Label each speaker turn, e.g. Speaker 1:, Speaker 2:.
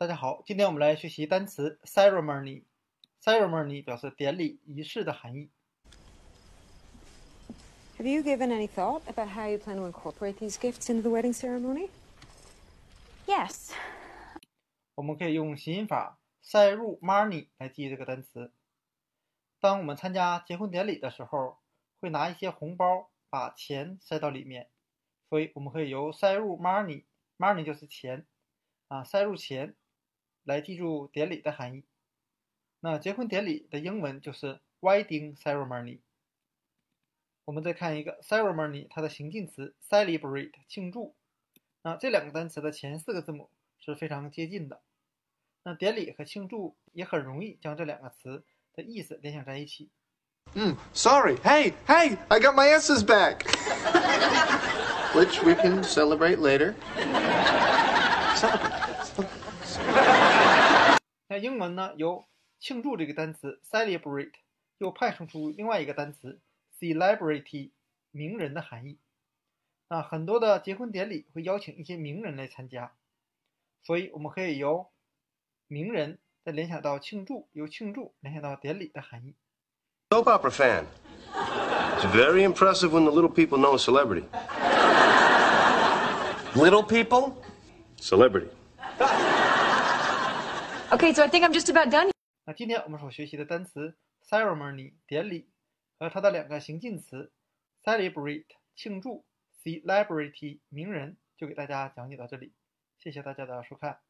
Speaker 1: 大家好，今天我们来学习单词 ceremony。ceremony 表示典礼、仪式的含义。
Speaker 2: Have you given any thought about how you plan to incorporate these gifts into the wedding ceremony?
Speaker 3: Yes.
Speaker 1: 我们可以用谐音法塞入 money 来记忆这个单词。当我们参加结婚典礼的时候，会拿一些红包把钱塞到里面，所以我们可以由塞入 money，money 就是钱啊，塞入钱来记住典礼的含义。那结婚典礼的英文就是 wedding ceremony。我们再看一个 ceremony，它的形近词 celebrate 庆祝。那这两个单词的前四个字母是非常接近的。那典礼和庆祝也很容易将这两个词的意思联想在一起。
Speaker 4: 嗯 sorry. Hey, hey, I got my asses back. Which we can celebrate later.
Speaker 1: 那英文呢，由庆祝这个单词 celebrate 又派生出另外一个单词 celebrity，名人的含义。那很多的结婚典礼会邀请一些名人来参加，所以我们可以由名人再联想到庆祝，由庆祝联想到典礼的含义。
Speaker 5: Soap opera fan. It's very impressive when the little people know a celebrity.
Speaker 4: Little people?
Speaker 5: Celebrity.
Speaker 3: Okay, so I think I'm just about done.
Speaker 1: 那今天我们所学习的单词 ceremony 典礼和它的两个形近词 celebrate 庆祝 celebrity 名人，就给大家讲解到这里，谢谢大家的收看。